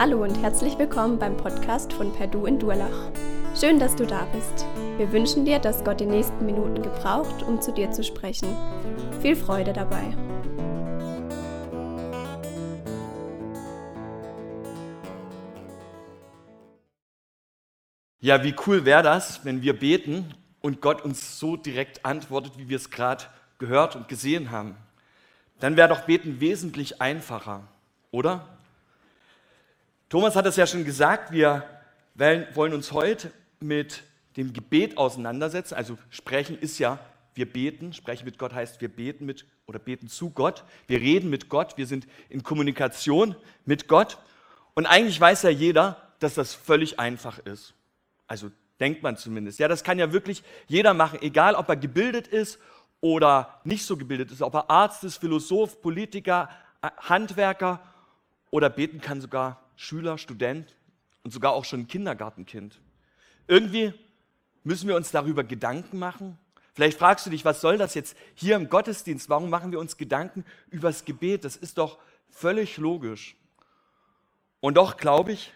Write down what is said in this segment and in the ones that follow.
Hallo und herzlich willkommen beim Podcast von Perdu in Durlach. Schön, dass du da bist. Wir wünschen dir, dass Gott die nächsten Minuten gebraucht, um zu dir zu sprechen. Viel Freude dabei. Ja, wie cool wäre das, wenn wir beten und Gott uns so direkt antwortet, wie wir es gerade gehört und gesehen haben. Dann wäre doch Beten wesentlich einfacher, oder? Thomas hat es ja schon gesagt, wir wollen uns heute mit dem Gebet auseinandersetzen. Also sprechen ist ja, wir beten. Sprechen mit Gott heißt, wir beten mit oder beten zu Gott. Wir reden mit Gott. Wir sind in Kommunikation mit Gott. Und eigentlich weiß ja jeder, dass das völlig einfach ist. Also denkt man zumindest. Ja, das kann ja wirklich jeder machen, egal ob er gebildet ist oder nicht so gebildet ist, ob er Arzt ist, Philosoph, Politiker, Handwerker oder beten kann sogar Schüler, Student und sogar auch schon Kindergartenkind. Irgendwie müssen wir uns darüber Gedanken machen. Vielleicht fragst du dich, was soll das jetzt hier im Gottesdienst? Warum machen wir uns Gedanken über das Gebet? Das ist doch völlig logisch. Und doch glaube ich,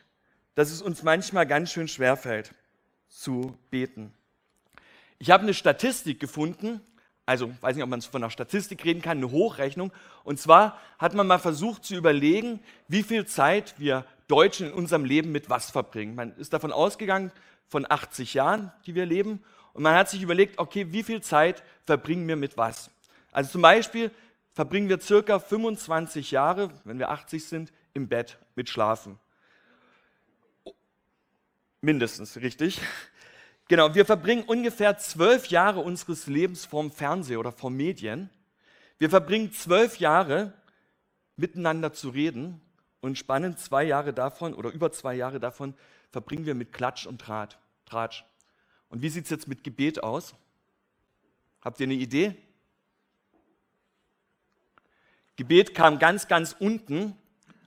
dass es uns manchmal ganz schön schwer fällt zu beten. Ich habe eine Statistik gefunden, also weiß nicht, ob man von einer Statistik reden kann, eine Hochrechnung. Und zwar hat man mal versucht zu überlegen, wie viel Zeit wir Deutschen in unserem Leben mit was verbringen. Man ist davon ausgegangen, von 80 Jahren, die wir leben. Und man hat sich überlegt, okay, wie viel Zeit verbringen wir mit was? Also zum Beispiel verbringen wir circa 25 Jahre, wenn wir 80 sind, im Bett mit Schlafen. Mindestens, richtig? Genau, wir verbringen ungefähr zwölf Jahre unseres Lebens vorm Fernsehen oder vor Medien. Wir verbringen zwölf Jahre miteinander zu reden und spannend zwei Jahre davon oder über zwei Jahre davon verbringen wir mit Klatsch und Draht, Tratsch. Und wie sieht es jetzt mit Gebet aus? Habt ihr eine Idee? Gebet kam ganz, ganz unten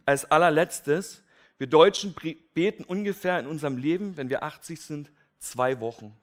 als allerletztes. Wir Deutschen beten ungefähr in unserem Leben, wenn wir 80 sind, zwei Wochen.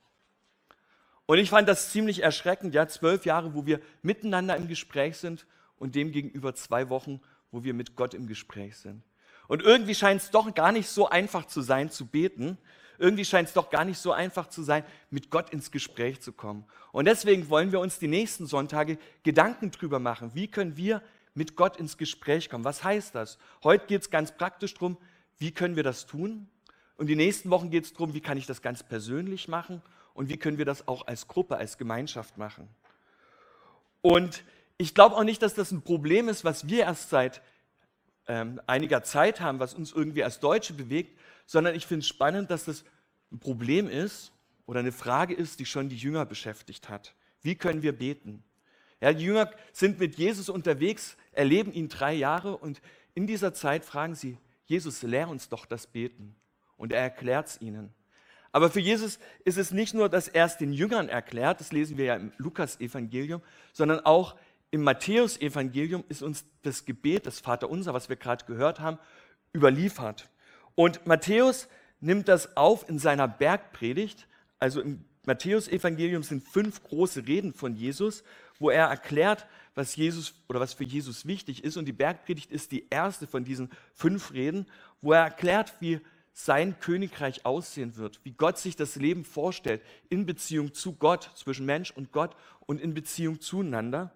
Und ich fand das ziemlich erschreckend, ja, zwölf Jahre, wo wir miteinander im Gespräch sind und demgegenüber zwei Wochen, wo wir mit Gott im Gespräch sind. Und irgendwie scheint es doch gar nicht so einfach zu sein, zu beten. Irgendwie scheint es doch gar nicht so einfach zu sein, mit Gott ins Gespräch zu kommen. Und deswegen wollen wir uns die nächsten Sonntage Gedanken drüber machen. Wie können wir mit Gott ins Gespräch kommen? Was heißt das? Heute geht es ganz praktisch darum, wie können wir das tun? Und die nächsten Wochen geht es darum, wie kann ich das ganz persönlich machen und wie können wir das auch als Gruppe, als Gemeinschaft machen. Und ich glaube auch nicht, dass das ein Problem ist, was wir erst seit ähm, einiger Zeit haben, was uns irgendwie als Deutsche bewegt, sondern ich finde es spannend, dass das ein Problem ist oder eine Frage ist, die schon die Jünger beschäftigt hat. Wie können wir beten? Ja, die Jünger sind mit Jesus unterwegs, erleben ihn drei Jahre und in dieser Zeit fragen sie, Jesus, lehr uns doch das Beten. Und er erklärt es ihnen. Aber für Jesus ist es nicht nur, dass er es den Jüngern erklärt, das lesen wir ja im Lukas-Evangelium, sondern auch im Matthäus-Evangelium ist uns das Gebet, das Vaterunser, was wir gerade gehört haben, überliefert. Und Matthäus nimmt das auf in seiner Bergpredigt. Also im Matthäus-Evangelium sind fünf große Reden von Jesus, wo er erklärt, was Jesus oder was für Jesus wichtig ist. Und die Bergpredigt ist die erste von diesen fünf Reden, wo er erklärt, wie sein Königreich aussehen wird, wie Gott sich das Leben vorstellt in Beziehung zu Gott, zwischen Mensch und Gott und in Beziehung zueinander.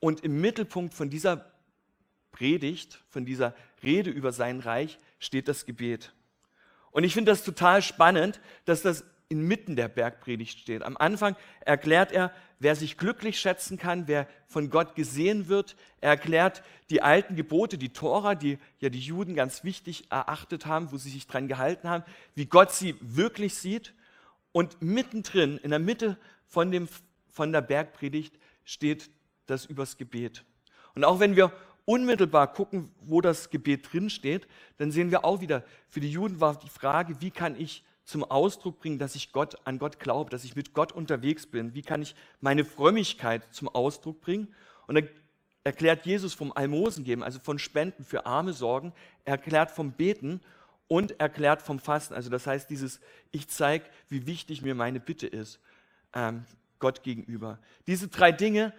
Und im Mittelpunkt von dieser Predigt, von dieser Rede über sein Reich steht das Gebet. Und ich finde das total spannend, dass das inmitten der Bergpredigt steht. Am Anfang erklärt er, wer sich glücklich schätzen kann, wer von Gott gesehen wird. Er erklärt die alten Gebote, die Tora, die ja die Juden ganz wichtig erachtet haben, wo sie sich dran gehalten haben, wie Gott sie wirklich sieht. Und mittendrin, in der Mitte von, dem, von der Bergpredigt, steht das übers Gebet. Und auch wenn wir unmittelbar gucken, wo das Gebet drin steht, dann sehen wir auch wieder, für die Juden war die Frage, wie kann ich zum Ausdruck bringen, dass ich Gott, an Gott glaube, dass ich mit Gott unterwegs bin? Wie kann ich meine Frömmigkeit zum Ausdruck bringen? Und dann erklärt Jesus vom Almosen geben, also von Spenden für arme Sorgen, er erklärt vom Beten und erklärt vom Fasten. Also das heißt, dieses, ich zeige, wie wichtig mir meine Bitte ist. Ähm, Gott gegenüber. Diese drei Dinge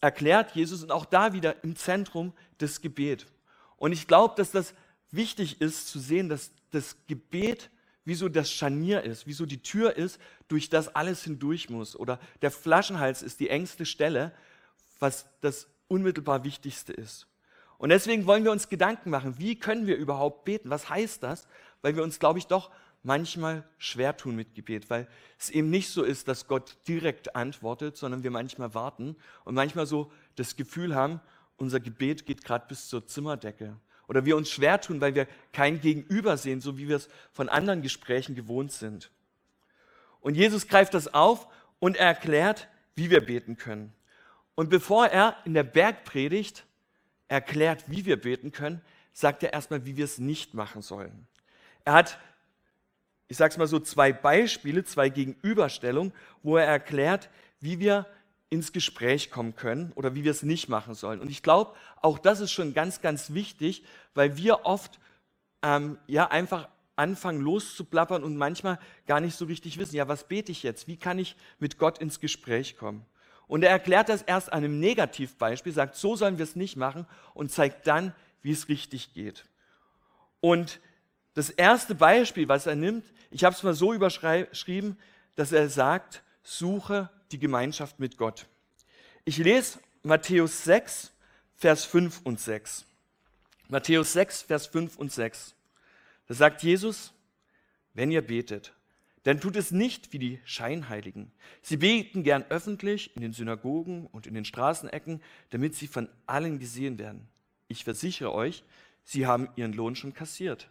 erklärt Jesus und auch da wieder im Zentrum das Gebet. Und ich glaube, dass das wichtig ist zu sehen, dass das Gebet wie so das Scharnier ist, wie so die Tür ist, durch das alles hindurch muss. Oder der Flaschenhals ist die engste Stelle, was das unmittelbar Wichtigste ist. Und deswegen wollen wir uns Gedanken machen, wie können wir überhaupt beten? Was heißt das? Weil wir uns, glaube ich, doch manchmal schwer tun mit Gebet, weil es eben nicht so ist, dass Gott direkt antwortet, sondern wir manchmal warten und manchmal so das Gefühl haben, unser Gebet geht gerade bis zur Zimmerdecke. Oder wir uns schwer tun, weil wir kein Gegenüber sehen, so wie wir es von anderen Gesprächen gewohnt sind. Und Jesus greift das auf und er erklärt, wie wir beten können. Und bevor er in der Bergpredigt erklärt, wie wir beten können, sagt er erstmal, wie wir es nicht machen sollen. Er hat, ich sage es mal so, zwei Beispiele, zwei Gegenüberstellungen, wo er erklärt, wie wir ins Gespräch kommen können oder wie wir es nicht machen sollen. Und ich glaube, auch das ist schon ganz, ganz wichtig, weil wir oft ähm, ja einfach anfangen loszuplappern und manchmal gar nicht so richtig wissen, ja, was bete ich jetzt? Wie kann ich mit Gott ins Gespräch kommen? Und er erklärt das erst an einem Negativbeispiel, sagt, so sollen wir es nicht machen und zeigt dann, wie es richtig geht. Und das erste Beispiel, was er nimmt, ich habe es mal so überschrieben, dass er sagt, suche die Gemeinschaft mit Gott. Ich lese Matthäus 6, Vers 5 und 6. Matthäus 6, Vers 5 und 6. Da sagt Jesus, wenn ihr betet, dann tut es nicht wie die Scheinheiligen. Sie beten gern öffentlich in den Synagogen und in den Straßenecken, damit sie von allen gesehen werden. Ich versichere euch, sie haben ihren Lohn schon kassiert.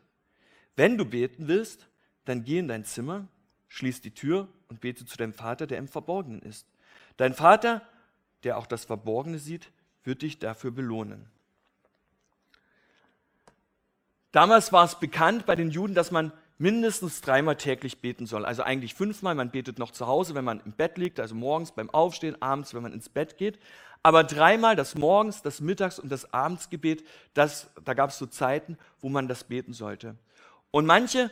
Wenn du beten willst, dann geh in dein Zimmer, schließ die Tür und bete zu deinem Vater, der im Verborgenen ist. Dein Vater, der auch das Verborgene sieht, wird dich dafür belohnen. Damals war es bekannt bei den Juden, dass man mindestens dreimal täglich beten soll. Also eigentlich fünfmal. Man betet noch zu Hause, wenn man im Bett liegt, also morgens beim Aufstehen, abends, wenn man ins Bett geht. Aber dreimal, das Morgens, das Mittags- und das Abendsgebet, das, da gab es so Zeiten, wo man das beten sollte. Und manche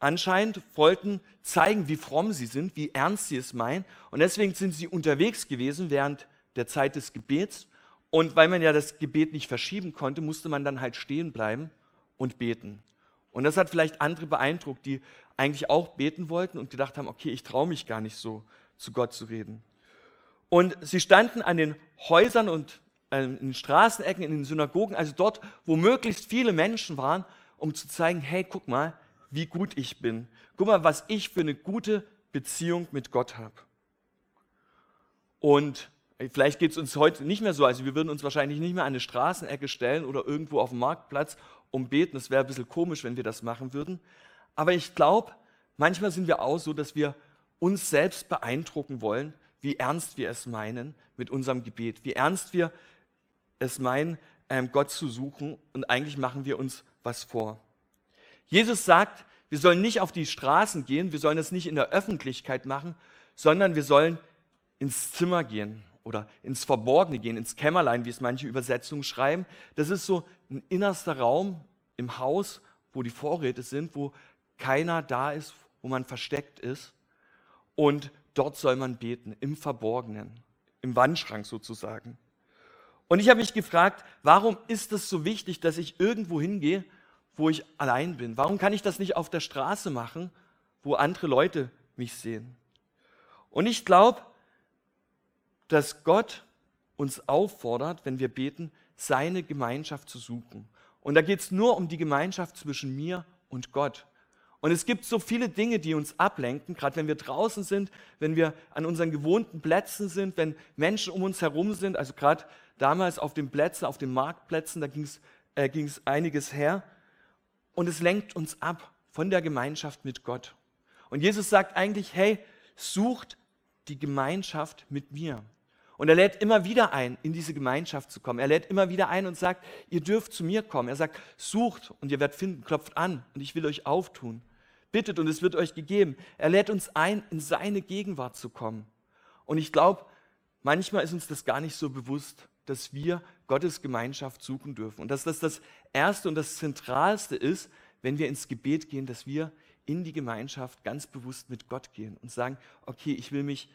anscheinend wollten zeigen, wie fromm sie sind, wie ernst sie es meinen. Und deswegen sind sie unterwegs gewesen während der Zeit des Gebets. Und weil man ja das Gebet nicht verschieben konnte, musste man dann halt stehen bleiben und beten. Und das hat vielleicht andere beeindruckt, die eigentlich auch beten wollten und gedacht haben, okay, ich traue mich gar nicht so, zu Gott zu reden. Und sie standen an den Häusern und äh, in den Straßenecken, in den Synagogen, also dort, wo möglichst viele Menschen waren, um zu zeigen, hey, guck mal, wie gut ich bin. Guck mal, was ich für eine gute Beziehung mit Gott habe. Und vielleicht geht es uns heute nicht mehr so, also wir würden uns wahrscheinlich nicht mehr an eine Straßenecke stellen oder irgendwo auf dem Marktplatz um beten. Es wäre ein bisschen komisch, wenn wir das machen würden. Aber ich glaube, manchmal sind wir auch so, dass wir uns selbst beeindrucken wollen, wie ernst wir es meinen mit unserem Gebet, wie ernst wir es meinen, ähm, Gott zu suchen und eigentlich machen wir uns was vor. Jesus sagt, wir sollen nicht auf die Straßen gehen, wir sollen es nicht in der Öffentlichkeit machen, sondern wir sollen ins Zimmer gehen oder ins Verborgene gehen, ins Kämmerlein, wie es manche Übersetzungen schreiben. Das ist so ein innerster Raum im Haus, wo die Vorräte sind, wo keiner da ist, wo man versteckt ist. Und dort soll man beten, im Verborgenen, im Wandschrank sozusagen. Und ich habe mich gefragt, warum ist es so wichtig, dass ich irgendwo hingehe, wo ich allein bin? Warum kann ich das nicht auf der Straße machen, wo andere Leute mich sehen? Und ich glaube, dass Gott uns auffordert, wenn wir beten, seine Gemeinschaft zu suchen. Und da geht es nur um die Gemeinschaft zwischen mir und Gott. Und es gibt so viele Dinge, die uns ablenken, gerade wenn wir draußen sind, wenn wir an unseren gewohnten Plätzen sind, wenn Menschen um uns herum sind. Also gerade damals auf den Plätzen, auf den Marktplätzen, da ging es äh, einiges her. Und es lenkt uns ab von der Gemeinschaft mit Gott. Und Jesus sagt eigentlich, hey, sucht die Gemeinschaft mit mir. Und er lädt immer wieder ein, in diese Gemeinschaft zu kommen. Er lädt immer wieder ein und sagt, ihr dürft zu mir kommen. Er sagt, sucht und ihr werdet finden, klopft an und ich will euch auftun. Bittet und es wird euch gegeben. Er lädt uns ein, in seine Gegenwart zu kommen. Und ich glaube, manchmal ist uns das gar nicht so bewusst, dass wir Gottes Gemeinschaft suchen dürfen. Und dass das das Erste und das Zentralste ist, wenn wir ins Gebet gehen, dass wir in die Gemeinschaft ganz bewusst mit Gott gehen und sagen, okay, ich will mich,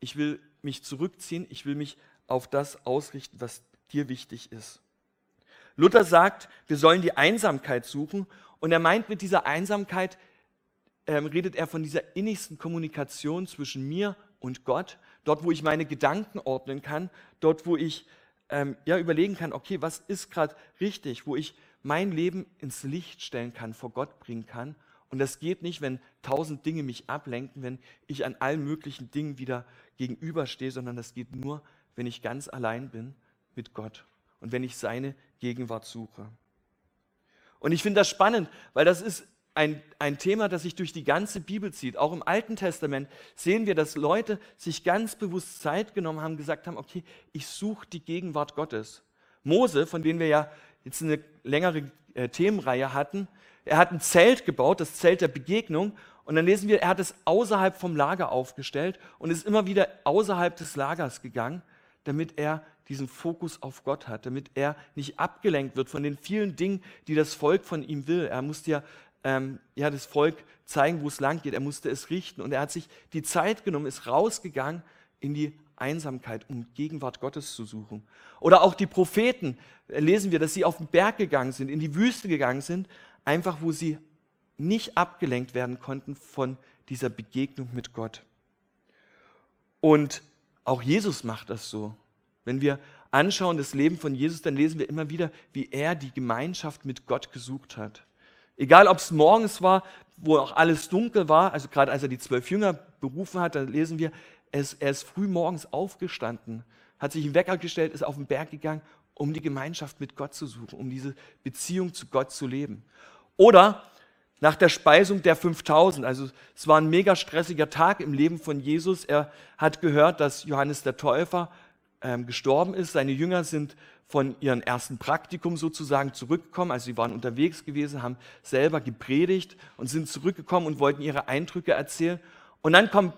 ich will mich zurückziehen, ich will mich auf das ausrichten, was dir wichtig ist. Luther sagt, wir sollen die Einsamkeit suchen. Und er meint mit dieser Einsamkeit, ähm, redet er von dieser innigsten Kommunikation zwischen mir und Gott. Dort, wo ich meine Gedanken ordnen kann, dort, wo ich ähm, ja, überlegen kann, okay, was ist gerade richtig, wo ich mein Leben ins Licht stellen kann, vor Gott bringen kann. Und das geht nicht, wenn tausend Dinge mich ablenken, wenn ich an allen möglichen Dingen wieder gegenüberstehe, sondern das geht nur, wenn ich ganz allein bin mit Gott und wenn ich seine Gegenwart suche. Und ich finde das spannend, weil das ist ein, ein Thema, das sich durch die ganze Bibel zieht. Auch im Alten Testament sehen wir, dass Leute sich ganz bewusst Zeit genommen haben, gesagt haben, okay, ich suche die Gegenwart Gottes. Mose, von dem wir ja jetzt eine längere äh, Themenreihe hatten, er hat ein Zelt gebaut, das Zelt der Begegnung, und dann lesen wir, er hat es außerhalb vom Lager aufgestellt und ist immer wieder außerhalb des Lagers gegangen, damit er diesen Fokus auf Gott hat, damit er nicht abgelenkt wird von den vielen Dingen, die das Volk von ihm will. Er musste ja ähm, ja, das Volk zeigen, wo es lang geht. Er musste es richten. Und er hat sich die Zeit genommen, ist rausgegangen in die Einsamkeit, um Gegenwart Gottes zu suchen. Oder auch die Propheten, äh, lesen wir, dass sie auf den Berg gegangen sind, in die Wüste gegangen sind, einfach wo sie nicht abgelenkt werden konnten von dieser Begegnung mit Gott. Und auch Jesus macht das so. Wenn wir anschauen das Leben von Jesus, dann lesen wir immer wieder, wie er die Gemeinschaft mit Gott gesucht hat. Egal, ob es morgens war, wo auch alles dunkel war, also gerade als er die zwölf Jünger berufen hat, dann lesen wir, er ist, er ist früh morgens aufgestanden, hat sich einen Wecker gestellt, ist auf den Berg gegangen, um die Gemeinschaft mit Gott zu suchen, um diese Beziehung zu Gott zu leben. Oder nach der Speisung der 5000, also es war ein mega stressiger Tag im Leben von Jesus. Er hat gehört, dass Johannes der Täufer ähm, gestorben ist. Seine Jünger sind von ihrem ersten Praktikum sozusagen zurückgekommen. Also sie waren unterwegs gewesen, haben selber gepredigt und sind zurückgekommen und wollten ihre Eindrücke erzählen. Und dann kommen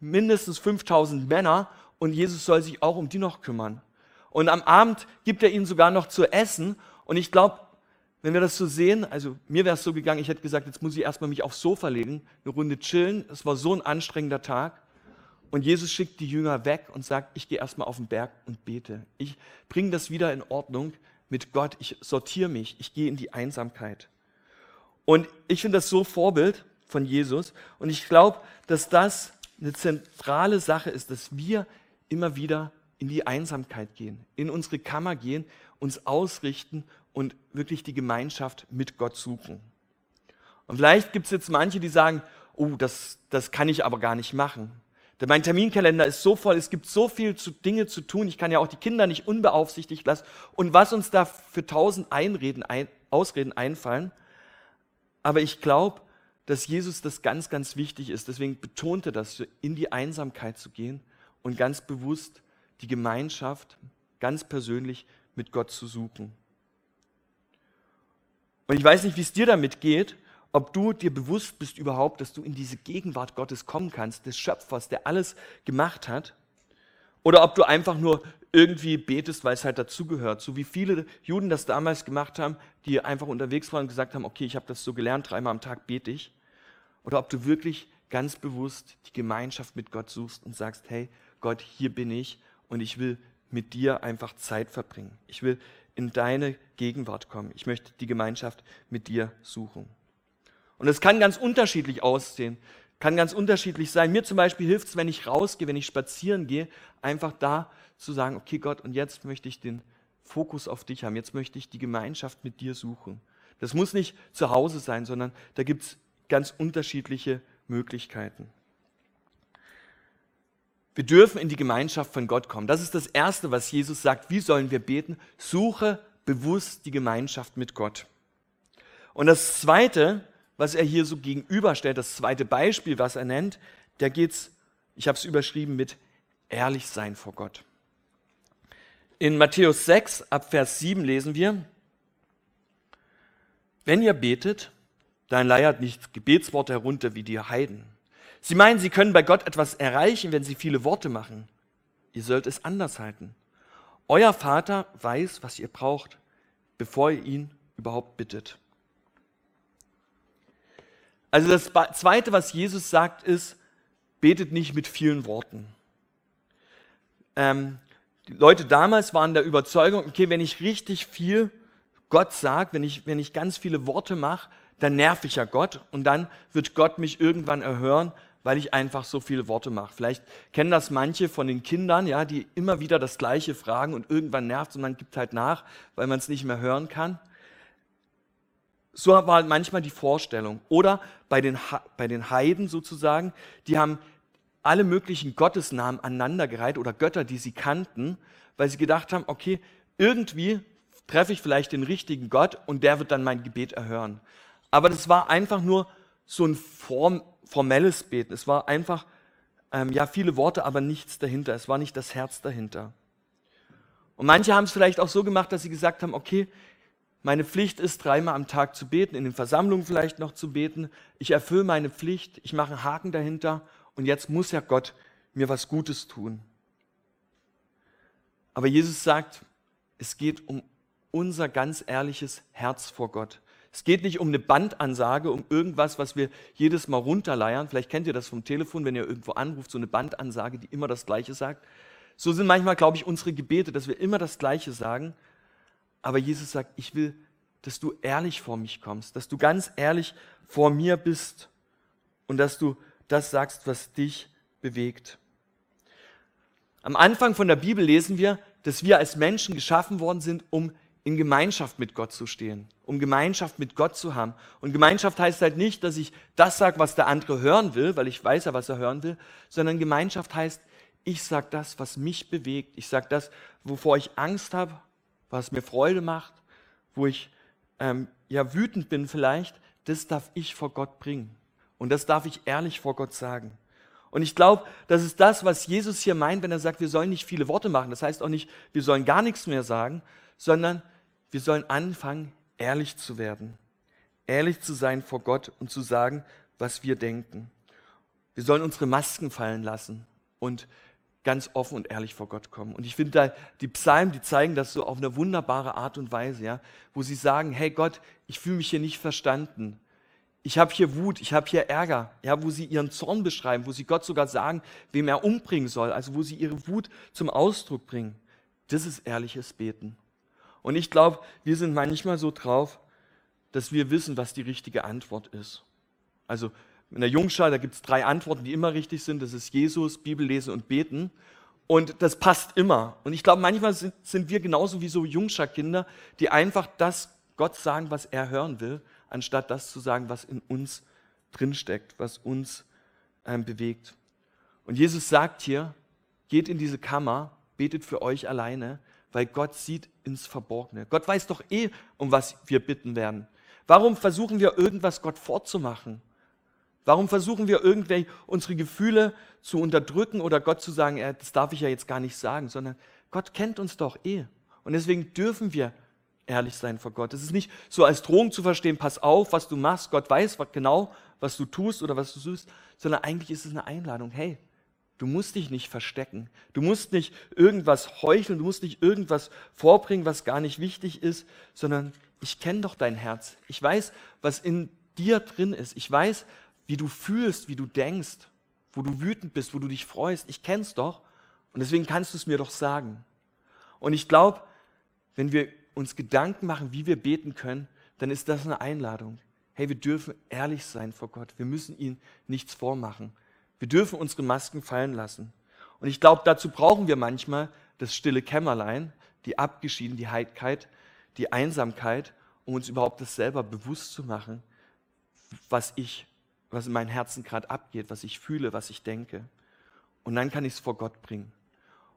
mindestens 5000 Männer und Jesus soll sich auch um die noch kümmern. Und am Abend gibt er ihnen sogar noch zu essen. Und ich glaube, wenn wir das so sehen, also mir wäre es so gegangen, ich hätte gesagt, jetzt muss ich erstmal mich aufs Sofa legen, eine Runde chillen. Es war so ein anstrengender Tag. Und Jesus schickt die Jünger weg und sagt, ich gehe erstmal auf den Berg und bete. Ich bringe das wieder in Ordnung mit Gott. Ich sortiere mich. Ich gehe in die Einsamkeit. Und ich finde das so Vorbild von Jesus. Und ich glaube, dass das eine zentrale Sache ist, dass wir immer wieder in die Einsamkeit gehen, in unsere Kammer gehen, uns ausrichten und wirklich die Gemeinschaft mit Gott suchen. Und vielleicht gibt es jetzt manche, die sagen, oh, das, das kann ich aber gar nicht machen. Denn mein Terminkalender ist so voll, es gibt so viele Dinge zu tun, ich kann ja auch die Kinder nicht unbeaufsichtigt lassen. Und was uns da für tausend Einreden, ein, Ausreden einfallen. Aber ich glaube, dass Jesus das ganz, ganz wichtig ist. Deswegen betonte das, in die Einsamkeit zu gehen und ganz bewusst die Gemeinschaft ganz persönlich mit Gott zu suchen. Und ich weiß nicht, wie es dir damit geht, ob du dir bewusst bist überhaupt, dass du in diese Gegenwart Gottes kommen kannst, des Schöpfers, der alles gemacht hat, oder ob du einfach nur irgendwie betest, weil es halt dazugehört, so wie viele Juden das damals gemacht haben, die einfach unterwegs waren und gesagt haben, okay, ich habe das so gelernt, dreimal am Tag bete ich, oder ob du wirklich ganz bewusst die Gemeinschaft mit Gott suchst und sagst, hey Gott, hier bin ich und ich will mit dir einfach Zeit verbringen. Ich will in deine Gegenwart kommen. Ich möchte die Gemeinschaft mit dir suchen. Und es kann ganz unterschiedlich aussehen, kann ganz unterschiedlich sein. Mir zum Beispiel hilft es, wenn ich rausgehe, wenn ich spazieren gehe, einfach da zu sagen, okay Gott, und jetzt möchte ich den Fokus auf dich haben, jetzt möchte ich die Gemeinschaft mit dir suchen. Das muss nicht zu Hause sein, sondern da gibt es ganz unterschiedliche Möglichkeiten. Wir dürfen in die Gemeinschaft von Gott kommen. Das ist das Erste, was Jesus sagt. Wie sollen wir beten? Suche bewusst die Gemeinschaft mit Gott. Und das Zweite, was er hier so gegenüberstellt, das zweite Beispiel, was er nennt, da geht's, ich habe es überschrieben mit ehrlich sein vor Gott. In Matthäus 6 ab Vers 7 lesen wir, wenn ihr betet, dann leiert nicht Gebetsworte herunter wie die Heiden. Sie meinen, sie können bei Gott etwas erreichen, wenn sie viele Worte machen. Ihr sollt es anders halten. Euer Vater weiß, was ihr braucht, bevor ihr ihn überhaupt bittet. Also das Zweite, was Jesus sagt, ist, betet nicht mit vielen Worten. Ähm, die Leute damals waren der Überzeugung, okay, wenn ich richtig viel Gott sagt, wenn ich, wenn ich ganz viele Worte mache, dann nerv ich ja Gott und dann wird Gott mich irgendwann erhören, weil ich einfach so viele Worte mache. Vielleicht kennen das manche von den Kindern, ja, die immer wieder das Gleiche fragen und irgendwann nervt und man gibt halt nach, weil man es nicht mehr hören kann. So war halt manchmal die Vorstellung. Oder bei den, bei den Heiden sozusagen, die haben alle möglichen Gottesnamen aneinandergereiht oder Götter, die sie kannten, weil sie gedacht haben, okay, irgendwie treffe ich vielleicht den richtigen Gott und der wird dann mein Gebet erhören. Aber das war einfach nur so ein form, formelles Beten. Es war einfach, ähm, ja, viele Worte, aber nichts dahinter. Es war nicht das Herz dahinter. Und manche haben es vielleicht auch so gemacht, dass sie gesagt haben, okay, meine Pflicht ist, dreimal am Tag zu beten, in den Versammlungen vielleicht noch zu beten. Ich erfülle meine Pflicht, ich mache einen Haken dahinter und jetzt muss ja Gott mir was Gutes tun. Aber Jesus sagt, es geht um unser ganz ehrliches Herz vor Gott. Es geht nicht um eine Bandansage, um irgendwas, was wir jedes Mal runterleiern. Vielleicht kennt ihr das vom Telefon, wenn ihr irgendwo anruft, so eine Bandansage, die immer das Gleiche sagt. So sind manchmal, glaube ich, unsere Gebete, dass wir immer das Gleiche sagen. Aber Jesus sagt, ich will, dass du ehrlich vor mich kommst, dass du ganz ehrlich vor mir bist und dass du das sagst, was dich bewegt. Am Anfang von der Bibel lesen wir, dass wir als Menschen geschaffen worden sind, um in Gemeinschaft mit Gott zu stehen, um Gemeinschaft mit Gott zu haben. Und Gemeinschaft heißt halt nicht, dass ich das sage, was der andere hören will, weil ich weiß ja, was er hören will, sondern Gemeinschaft heißt, ich sage das, was mich bewegt. Ich sage das, wovor ich Angst habe, was mir Freude macht, wo ich ähm, ja wütend bin vielleicht. Das darf ich vor Gott bringen. Und das darf ich ehrlich vor Gott sagen. Und ich glaube, das ist das, was Jesus hier meint, wenn er sagt, wir sollen nicht viele Worte machen. Das heißt auch nicht, wir sollen gar nichts mehr sagen, sondern wir sollen anfangen, ehrlich zu werden. Ehrlich zu sein vor Gott und zu sagen, was wir denken. Wir sollen unsere Masken fallen lassen und ganz offen und ehrlich vor Gott kommen. Und ich finde da, die Psalmen, die zeigen das so auf eine wunderbare Art und Weise, ja, wo sie sagen, hey Gott, ich fühle mich hier nicht verstanden. Ich habe hier Wut, ich habe hier Ärger, ja, wo sie ihren Zorn beschreiben, wo sie Gott sogar sagen, wem er umbringen soll, also wo sie ihre Wut zum Ausdruck bringen. Das ist ehrliches Beten. Und ich glaube, wir sind manchmal so drauf, dass wir wissen, was die richtige Antwort ist. Also in der Jungschar, da gibt es drei Antworten, die immer richtig sind. Das ist Jesus, Bibel lesen und beten. Und das passt immer. Und ich glaube, manchmal sind, sind wir genauso wie so Jungschar-Kinder, die einfach das Gott sagen, was er hören will, anstatt das zu sagen, was in uns drinsteckt, was uns ähm, bewegt. Und Jesus sagt hier, geht in diese Kammer, betet für euch alleine, weil Gott sieht ins Verborgene. Gott weiß doch eh, um was wir bitten werden. Warum versuchen wir irgendwas Gott vorzumachen? Warum versuchen wir irgendwie unsere Gefühle zu unterdrücken oder Gott zu sagen, ja, das darf ich ja jetzt gar nicht sagen, sondern Gott kennt uns doch eh. Und deswegen dürfen wir ehrlich sein vor Gott. Es ist nicht so als Drohung zu verstehen, pass auf, was du machst, Gott weiß genau, was du tust oder was du suchst, sondern eigentlich ist es eine Einladung, hey, Du musst dich nicht verstecken. Du musst nicht irgendwas heucheln, du musst nicht irgendwas vorbringen, was gar nicht wichtig ist, sondern ich kenne doch dein Herz. Ich weiß, was in dir drin ist. Ich weiß, wie du fühlst, wie du denkst, wo du wütend bist, wo du dich freust. Ich kenne es doch und deswegen kannst du es mir doch sagen. Und ich glaube, wenn wir uns Gedanken machen, wie wir beten können, dann ist das eine Einladung. Hey, wir dürfen ehrlich sein vor Gott. Wir müssen ihm nichts vormachen. Wir dürfen unsere Masken fallen lassen. Und ich glaube, dazu brauchen wir manchmal das stille Kämmerlein, die Abgeschiedenheit, die Einsamkeit, um uns überhaupt das selber bewusst zu machen, was ich, was in meinem Herzen gerade abgeht, was ich fühle, was ich denke. Und dann kann ich es vor Gott bringen.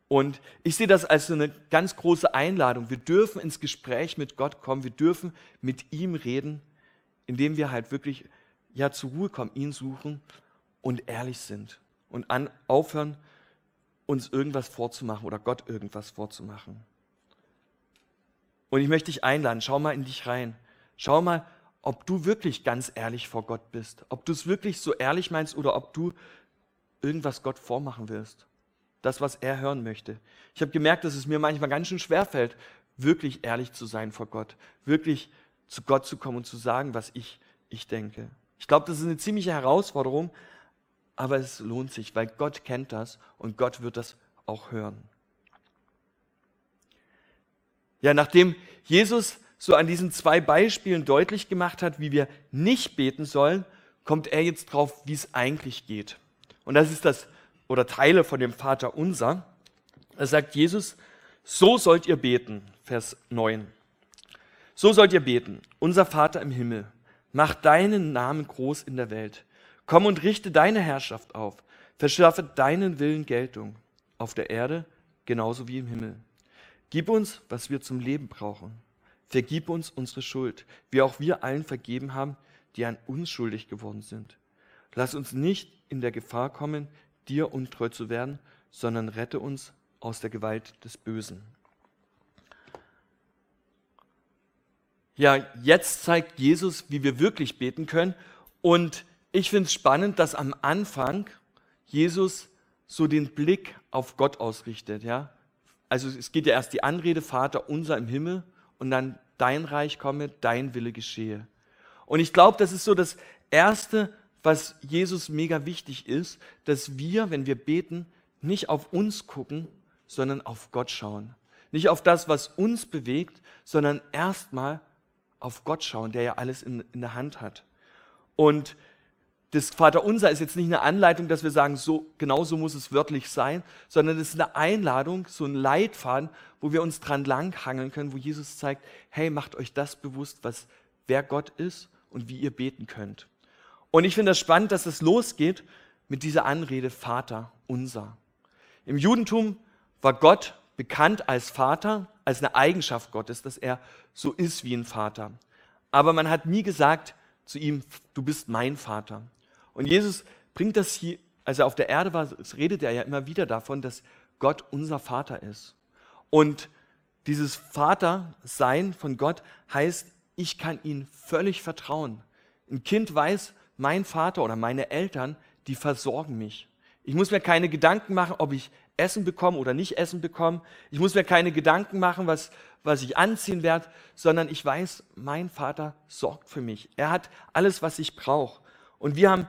Und ich sehe das als eine ganz große Einladung. Wir dürfen ins Gespräch mit Gott kommen. Wir dürfen mit ihm reden, indem wir halt wirklich ja zur Ruhe kommen, ihn suchen und ehrlich sind und an, aufhören, uns irgendwas vorzumachen oder Gott irgendwas vorzumachen. Und ich möchte dich einladen, schau mal in dich rein. Schau mal, ob du wirklich ganz ehrlich vor Gott bist. Ob du es wirklich so ehrlich meinst oder ob du irgendwas Gott vormachen willst. Das, was er hören möchte. Ich habe gemerkt, dass es mir manchmal ganz schön schwer fällt, wirklich ehrlich zu sein vor Gott. Wirklich zu Gott zu kommen und zu sagen, was ich, ich denke. Ich glaube, das ist eine ziemliche Herausforderung, aber es lohnt sich, weil Gott kennt das und Gott wird das auch hören. Ja, nachdem Jesus so an diesen zwei Beispielen deutlich gemacht hat, wie wir nicht beten sollen, kommt er jetzt drauf, wie es eigentlich geht. Und das ist das, oder Teile von dem Vater unser. Da sagt Jesus, so sollt ihr beten, Vers 9. So sollt ihr beten, unser Vater im Himmel, mach deinen Namen groß in der Welt. Komm und richte deine Herrschaft auf. Verschaffe deinen Willen Geltung, auf der Erde genauso wie im Himmel. Gib uns, was wir zum Leben brauchen. Vergib uns unsere Schuld, wie auch wir allen vergeben haben, die an uns schuldig geworden sind. Lass uns nicht in der Gefahr kommen, dir untreu zu werden, sondern rette uns aus der Gewalt des Bösen. Ja, jetzt zeigt Jesus, wie wir wirklich beten können. Und ich finde es spannend, dass am Anfang Jesus so den Blick auf Gott ausrichtet. Ja? Also es geht ja erst die Anrede, Vater unser im Himmel, und dann dein Reich komme, dein Wille geschehe. Und ich glaube, das ist so das Erste, was Jesus mega wichtig ist, dass wir, wenn wir beten, nicht auf uns gucken, sondern auf Gott schauen. Nicht auf das, was uns bewegt, sondern erstmal auf Gott schauen, der ja alles in, in der Hand hat. Und das Vaterunser ist jetzt nicht eine Anleitung, dass wir sagen, so, genau so muss es wörtlich sein, sondern es ist eine Einladung, so ein Leitfaden, wo wir uns dran langhangeln können, wo Jesus zeigt, hey, macht euch das bewusst, was, wer Gott ist und wie ihr beten könnt. Und ich finde das spannend, dass es losgeht mit dieser Anrede Vater unser. Im Judentum war Gott bekannt als Vater, als eine Eigenschaft Gottes, dass er so ist wie ein Vater. Aber man hat nie gesagt zu ihm, du bist mein Vater. Und Jesus bringt das hier, als er auf der Erde war, redet er ja immer wieder davon, dass Gott unser Vater ist. Und dieses Vatersein von Gott heißt, ich kann ihm völlig vertrauen. Ein Kind weiß, mein Vater oder meine Eltern, die versorgen mich. Ich muss mir keine Gedanken machen, ob ich Essen bekomme oder nicht Essen bekomme. Ich muss mir keine Gedanken machen, was, was ich anziehen werde, sondern ich weiß, mein Vater sorgt für mich. Er hat alles, was ich brauche. Und wir haben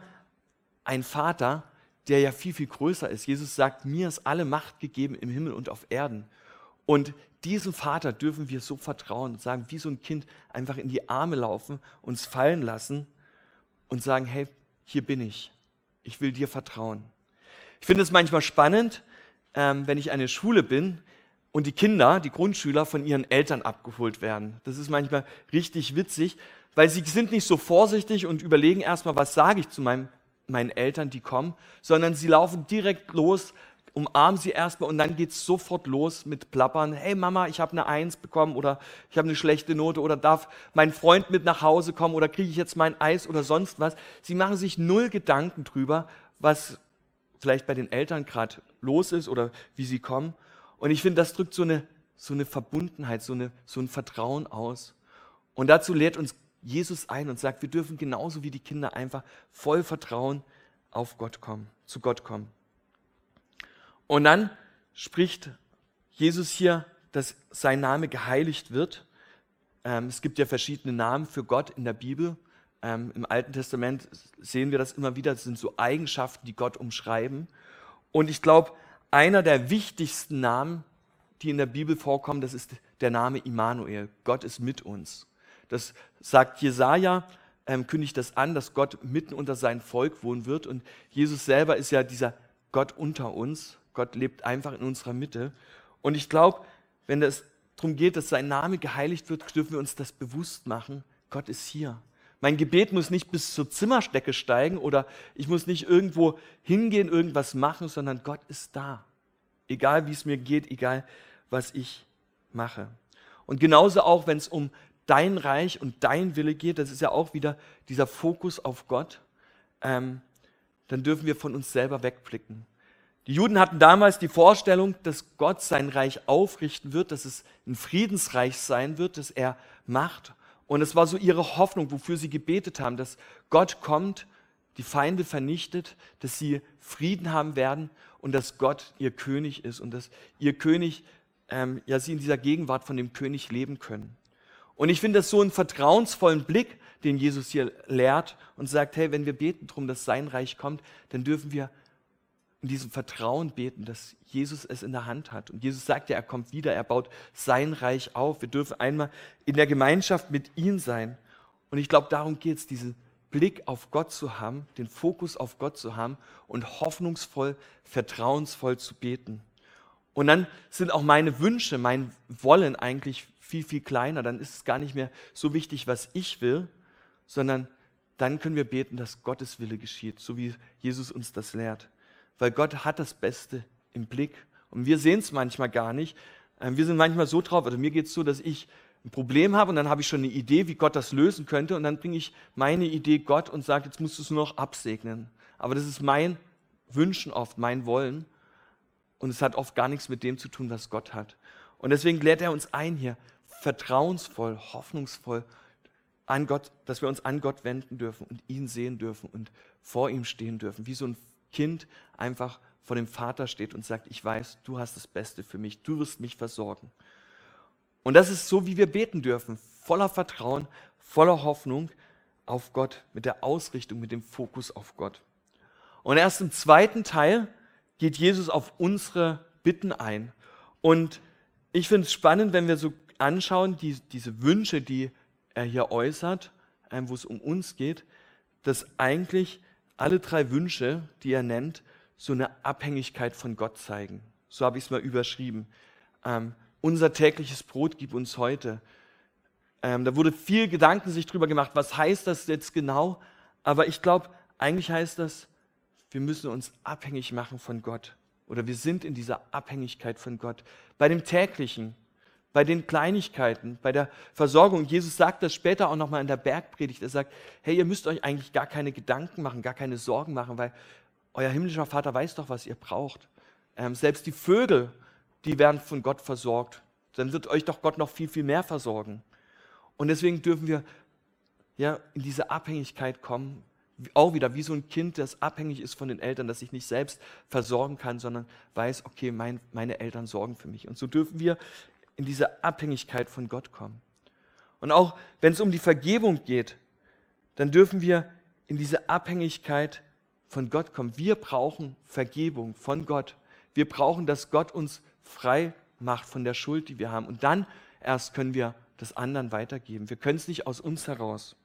einen Vater, der ja viel, viel größer ist. Jesus sagt, mir ist alle Macht gegeben im Himmel und auf Erden. Und diesem Vater dürfen wir so vertrauen und sagen, wie so ein Kind einfach in die Arme laufen, uns fallen lassen und sagen, hey, hier bin ich. Ich will dir vertrauen. Ich finde es manchmal spannend, ähm, wenn ich eine Schule bin und die Kinder, die Grundschüler von ihren Eltern abgeholt werden. Das ist manchmal richtig witzig, weil sie sind nicht so vorsichtig und überlegen erstmal, was sage ich zu meinem, meinen Eltern, die kommen, sondern sie laufen direkt los, umarmen sie erstmal und dann geht es sofort los mit Plappern. Hey Mama, ich habe eine Eins bekommen oder ich habe eine schlechte Note oder darf mein Freund mit nach Hause kommen oder kriege ich jetzt mein Eis oder sonst was. Sie machen sich null Gedanken drüber, was vielleicht bei den Eltern gerade los ist oder wie sie kommen. Und ich finde, das drückt so eine, so eine Verbundenheit, so, eine, so ein Vertrauen aus. Und dazu lehrt uns Jesus ein und sagt, wir dürfen genauso wie die Kinder einfach voll Vertrauen auf Gott kommen, zu Gott kommen. Und dann spricht Jesus hier, dass sein Name geheiligt wird. Ähm, es gibt ja verschiedene Namen für Gott in der Bibel. Ähm, Im Alten Testament sehen wir das immer wieder. Das sind so Eigenschaften, die Gott umschreiben. Und ich glaube, einer der wichtigsten Namen, die in der Bibel vorkommen, das ist der Name Immanuel. Gott ist mit uns. Das sagt Jesaja, ähm, kündigt das an, dass Gott mitten unter sein Volk wohnen wird. Und Jesus selber ist ja dieser Gott unter uns. Gott lebt einfach in unserer Mitte. Und ich glaube, wenn es darum geht, dass sein Name geheiligt wird, dürfen wir uns das bewusst machen. Gott ist hier. Mein Gebet muss nicht bis zur Zimmerstecke steigen oder ich muss nicht irgendwo hingehen, irgendwas machen, sondern Gott ist da. Egal wie es mir geht, egal was ich mache. Und genauso auch, wenn es um dein Reich und dein Wille geht, das ist ja auch wieder dieser Fokus auf Gott, ähm, dann dürfen wir von uns selber wegblicken. Die Juden hatten damals die Vorstellung, dass Gott sein Reich aufrichten wird, dass es ein Friedensreich sein wird, das er macht und es war so ihre Hoffnung, wofür sie gebetet haben, dass Gott kommt, die Feinde vernichtet, dass sie Frieden haben werden und dass Gott ihr König ist und dass ihr König, ähm, ja, sie in dieser Gegenwart von dem König leben können. Und ich finde das so einen vertrauensvollen Blick, den Jesus hier lehrt und sagt, hey, wenn wir beten darum, dass sein Reich kommt, dann dürfen wir in diesem Vertrauen beten, dass Jesus es in der Hand hat. Und Jesus sagt ja, er kommt wieder, er baut sein Reich auf. Wir dürfen einmal in der Gemeinschaft mit ihm sein. Und ich glaube, darum geht es, diesen Blick auf Gott zu haben, den Fokus auf Gott zu haben und hoffnungsvoll, vertrauensvoll zu beten. Und dann sind auch meine Wünsche, mein Wollen eigentlich viel, viel kleiner. Dann ist es gar nicht mehr so wichtig, was ich will, sondern dann können wir beten, dass Gottes Wille geschieht, so wie Jesus uns das lehrt. Weil Gott hat das Beste im Blick. Und wir sehen es manchmal gar nicht. Ähm, wir sind manchmal so drauf, also mir geht es so, dass ich ein Problem habe und dann habe ich schon eine Idee, wie Gott das lösen könnte und dann bringe ich meine Idee Gott und sage, jetzt musst du es nur noch absegnen. Aber das ist mein Wünschen oft, mein Wollen und es hat oft gar nichts mit dem zu tun, was Gott hat. Und deswegen lädt er uns ein hier, vertrauensvoll, hoffnungsvoll an Gott, dass wir uns an Gott wenden dürfen und ihn sehen dürfen und vor ihm stehen dürfen, wie so ein Kind einfach vor dem Vater steht und sagt, ich weiß, du hast das Beste für mich, du wirst mich versorgen. Und das ist so, wie wir beten dürfen, voller Vertrauen, voller Hoffnung auf Gott, mit der Ausrichtung, mit dem Fokus auf Gott. Und erst im zweiten Teil geht Jesus auf unsere Bitten ein. Und ich finde es spannend, wenn wir so anschauen, die, diese Wünsche, die er hier äußert, wo es um uns geht, dass eigentlich alle drei Wünsche, die er nennt, so eine Abhängigkeit von Gott zeigen. So habe ich es mal überschrieben. Ähm, unser tägliches Brot gib uns heute. Ähm, da wurde viel Gedanken sich drüber gemacht, was heißt das jetzt genau? Aber ich glaube, eigentlich heißt das, wir müssen uns abhängig machen von Gott. Oder wir sind in dieser Abhängigkeit von Gott. Bei dem täglichen, bei den Kleinigkeiten, bei der Versorgung. Jesus sagt das später auch nochmal in der Bergpredigt. Er sagt, hey, ihr müsst euch eigentlich gar keine Gedanken machen, gar keine Sorgen machen, weil euer himmlischer Vater weiß doch, was ihr braucht. Ähm, selbst die Vögel, die werden von Gott versorgt. Dann wird euch doch Gott noch viel, viel mehr versorgen. Und deswegen dürfen wir ja, in diese Abhängigkeit kommen, auch wieder wie so ein Kind, das abhängig ist von den Eltern, das sich nicht selbst versorgen kann, sondern weiß, okay, mein, meine Eltern sorgen für mich. Und so dürfen wir in diese Abhängigkeit von Gott kommen. Und auch wenn es um die Vergebung geht, dann dürfen wir in diese Abhängigkeit von Gott kommen. Wir brauchen Vergebung von Gott. Wir brauchen, dass Gott uns frei macht von der Schuld, die wir haben. Und dann erst können wir das anderen weitergeben. Wir können es nicht aus uns heraus.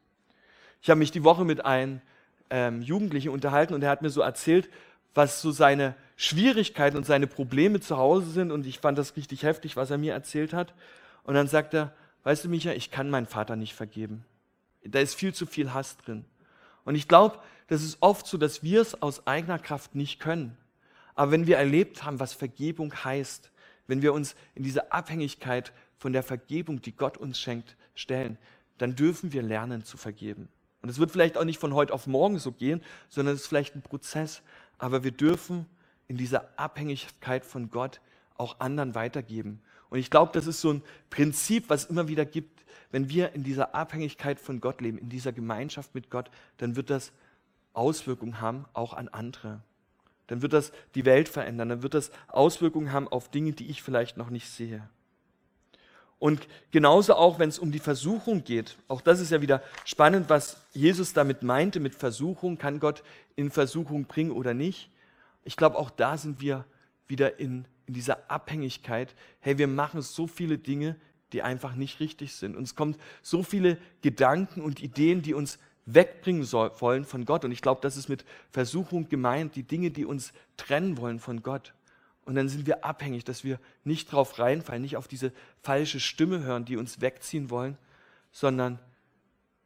Ich habe mich die Woche mit einem ähm, Jugendlichen unterhalten und er hat mir so erzählt, was so seine Schwierigkeiten und seine Probleme zu Hause sind. Und ich fand das richtig heftig, was er mir erzählt hat. Und dann sagt er, weißt du, Micha, ich kann meinen Vater nicht vergeben. Da ist viel zu viel Hass drin. Und ich glaube, das ist oft so, dass wir es aus eigener Kraft nicht können. Aber wenn wir erlebt haben, was Vergebung heißt, wenn wir uns in diese Abhängigkeit von der Vergebung, die Gott uns schenkt, stellen, dann dürfen wir lernen zu vergeben. Und es wird vielleicht auch nicht von heute auf morgen so gehen, sondern es ist vielleicht ein Prozess. Aber wir dürfen in dieser Abhängigkeit von Gott auch anderen weitergeben. Und ich glaube, das ist so ein Prinzip, was es immer wieder gibt. Wenn wir in dieser Abhängigkeit von Gott leben, in dieser Gemeinschaft mit Gott, dann wird das Auswirkungen haben, auch an andere. Dann wird das die Welt verändern, dann wird das Auswirkungen haben auf Dinge, die ich vielleicht noch nicht sehe. Und genauso auch, wenn es um die Versuchung geht. Auch das ist ja wieder spannend, was Jesus damit meinte mit Versuchung. Kann Gott in Versuchung bringen oder nicht? Ich glaube, auch da sind wir wieder in, in dieser Abhängigkeit. Hey, wir machen so viele Dinge, die einfach nicht richtig sind. Uns kommen so viele Gedanken und Ideen, die uns wegbringen soll, wollen von Gott. Und ich glaube, das ist mit Versuchung gemeint, die Dinge, die uns trennen wollen von Gott. Und dann sind wir abhängig, dass wir nicht drauf reinfallen, nicht auf diese falsche Stimme hören, die uns wegziehen wollen, sondern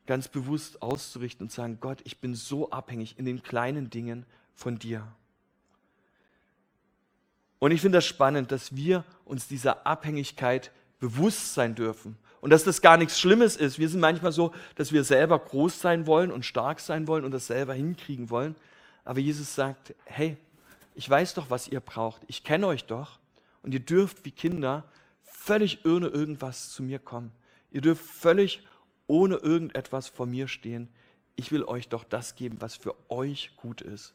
ganz bewusst auszurichten und sagen, Gott, ich bin so abhängig in den kleinen Dingen von dir. Und ich finde das spannend, dass wir uns dieser Abhängigkeit bewusst sein dürfen. Und dass das gar nichts Schlimmes ist. Wir sind manchmal so, dass wir selber groß sein wollen und stark sein wollen und das selber hinkriegen wollen. Aber Jesus sagt, hey, ich weiß doch, was ihr braucht. Ich kenne euch doch. Und ihr dürft wie Kinder völlig ohne irgendwas zu mir kommen. Ihr dürft völlig ohne irgendetwas vor mir stehen. Ich will euch doch das geben, was für euch gut ist.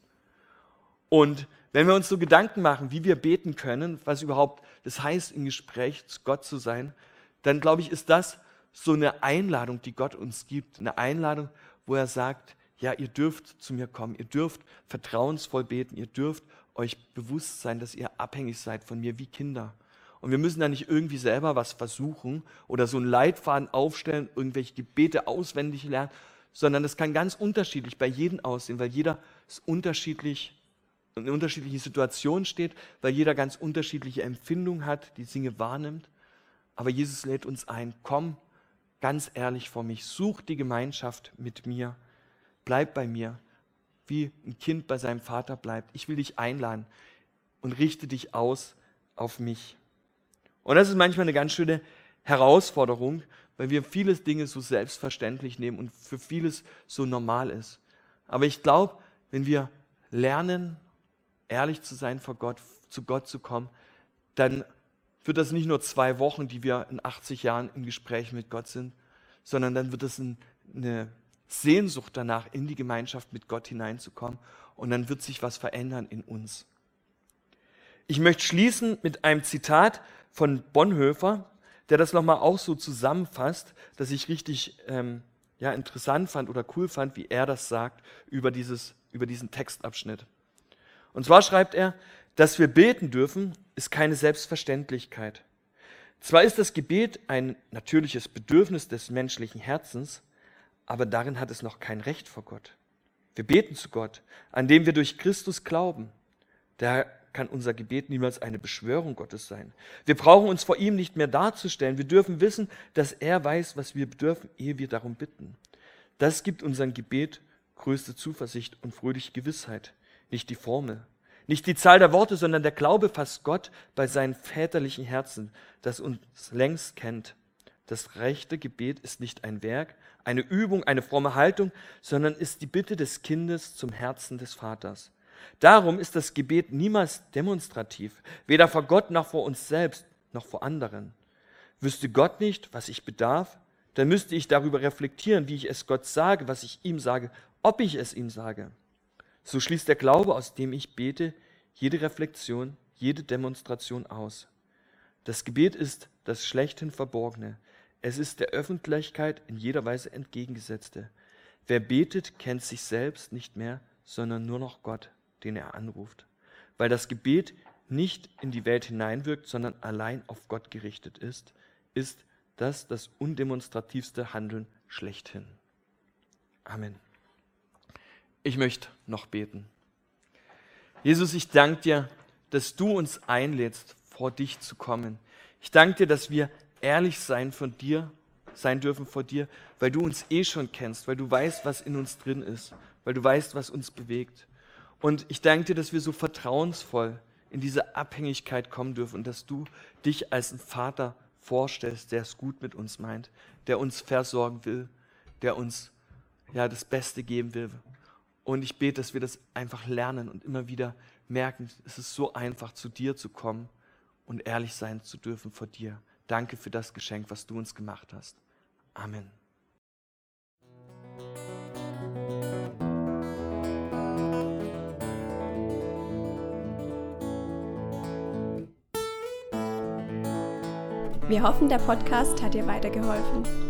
Und wenn wir uns so Gedanken machen, wie wir beten können, was überhaupt das heißt, im Gespräch zu Gott zu sein, dann glaube ich, ist das so eine Einladung, die Gott uns gibt. Eine Einladung, wo er sagt, ja, ihr dürft zu mir kommen, ihr dürft vertrauensvoll beten, ihr dürft euch bewusst sein, dass ihr abhängig seid von mir wie Kinder. Und wir müssen da nicht irgendwie selber was versuchen oder so einen Leitfaden aufstellen, irgendwelche Gebete auswendig lernen, sondern das kann ganz unterschiedlich bei jedem aussehen, weil jeder ist unterschiedlich in unterschiedlichen Situationen steht, weil jeder ganz unterschiedliche Empfindungen hat, die Dinge wahrnimmt. Aber Jesus lädt uns ein, komm ganz ehrlich vor mich, such die Gemeinschaft mit mir, bleib bei mir, wie ein Kind bei seinem Vater bleibt. Ich will dich einladen und richte dich aus auf mich. Und das ist manchmal eine ganz schöne Herausforderung, weil wir vieles Dinge so selbstverständlich nehmen und für vieles so normal ist. Aber ich glaube, wenn wir lernen, ehrlich zu sein vor Gott, zu Gott zu kommen, dann wird das nicht nur zwei Wochen, die wir in 80 Jahren im Gespräch mit Gott sind, sondern dann wird es eine Sehnsucht danach, in die Gemeinschaft mit Gott hineinzukommen und dann wird sich was verändern in uns. Ich möchte schließen mit einem Zitat von Bonhoeffer, der das nochmal auch so zusammenfasst, dass ich richtig ähm, ja, interessant fand oder cool fand, wie er das sagt über, dieses, über diesen Textabschnitt. Und zwar schreibt er, dass wir beten dürfen, ist keine Selbstverständlichkeit. Zwar ist das Gebet ein natürliches Bedürfnis des menschlichen Herzens, aber darin hat es noch kein Recht vor Gott. Wir beten zu Gott, an dem wir durch Christus glauben. Daher kann unser Gebet niemals eine Beschwörung Gottes sein. Wir brauchen uns vor ihm nicht mehr darzustellen. Wir dürfen wissen, dass er weiß, was wir bedürfen, ehe wir darum bitten. Das gibt unserem Gebet größte Zuversicht und fröhliche Gewissheit, nicht die Formel. Nicht die Zahl der Worte, sondern der Glaube fasst Gott bei seinem väterlichen Herzen, das uns längst kennt. Das rechte Gebet ist nicht ein Werk, eine Übung, eine fromme Haltung, sondern ist die Bitte des Kindes zum Herzen des Vaters. Darum ist das Gebet niemals demonstrativ, weder vor Gott noch vor uns selbst noch vor anderen. Wüsste Gott nicht, was ich bedarf, dann müsste ich darüber reflektieren, wie ich es Gott sage, was ich ihm sage, ob ich es ihm sage. So schließt der Glaube, aus dem ich bete, jede Reflexion, jede Demonstration aus. Das Gebet ist das schlechthin Verborgene. Es ist der Öffentlichkeit in jeder Weise entgegengesetzte. Wer betet, kennt sich selbst nicht mehr, sondern nur noch Gott, den er anruft. Weil das Gebet nicht in die Welt hineinwirkt, sondern allein auf Gott gerichtet ist, ist das das undemonstrativste Handeln schlechthin. Amen. Ich möchte noch beten. Jesus, ich danke dir, dass du uns einlädst, vor dich zu kommen. Ich danke dir, dass wir ehrlich sein von dir, sein dürfen vor dir, weil du uns eh schon kennst, weil du weißt, was in uns drin ist, weil du weißt, was uns bewegt. Und ich danke dir, dass wir so vertrauensvoll in diese Abhängigkeit kommen dürfen und dass du dich als ein Vater vorstellst, der es gut mit uns meint, der uns versorgen will, der uns ja das Beste geben will, und ich bete, dass wir das einfach lernen und immer wieder merken, es ist so einfach, zu dir zu kommen und ehrlich sein zu dürfen vor dir. Danke für das Geschenk, was du uns gemacht hast. Amen. Wir hoffen, der Podcast hat dir weitergeholfen.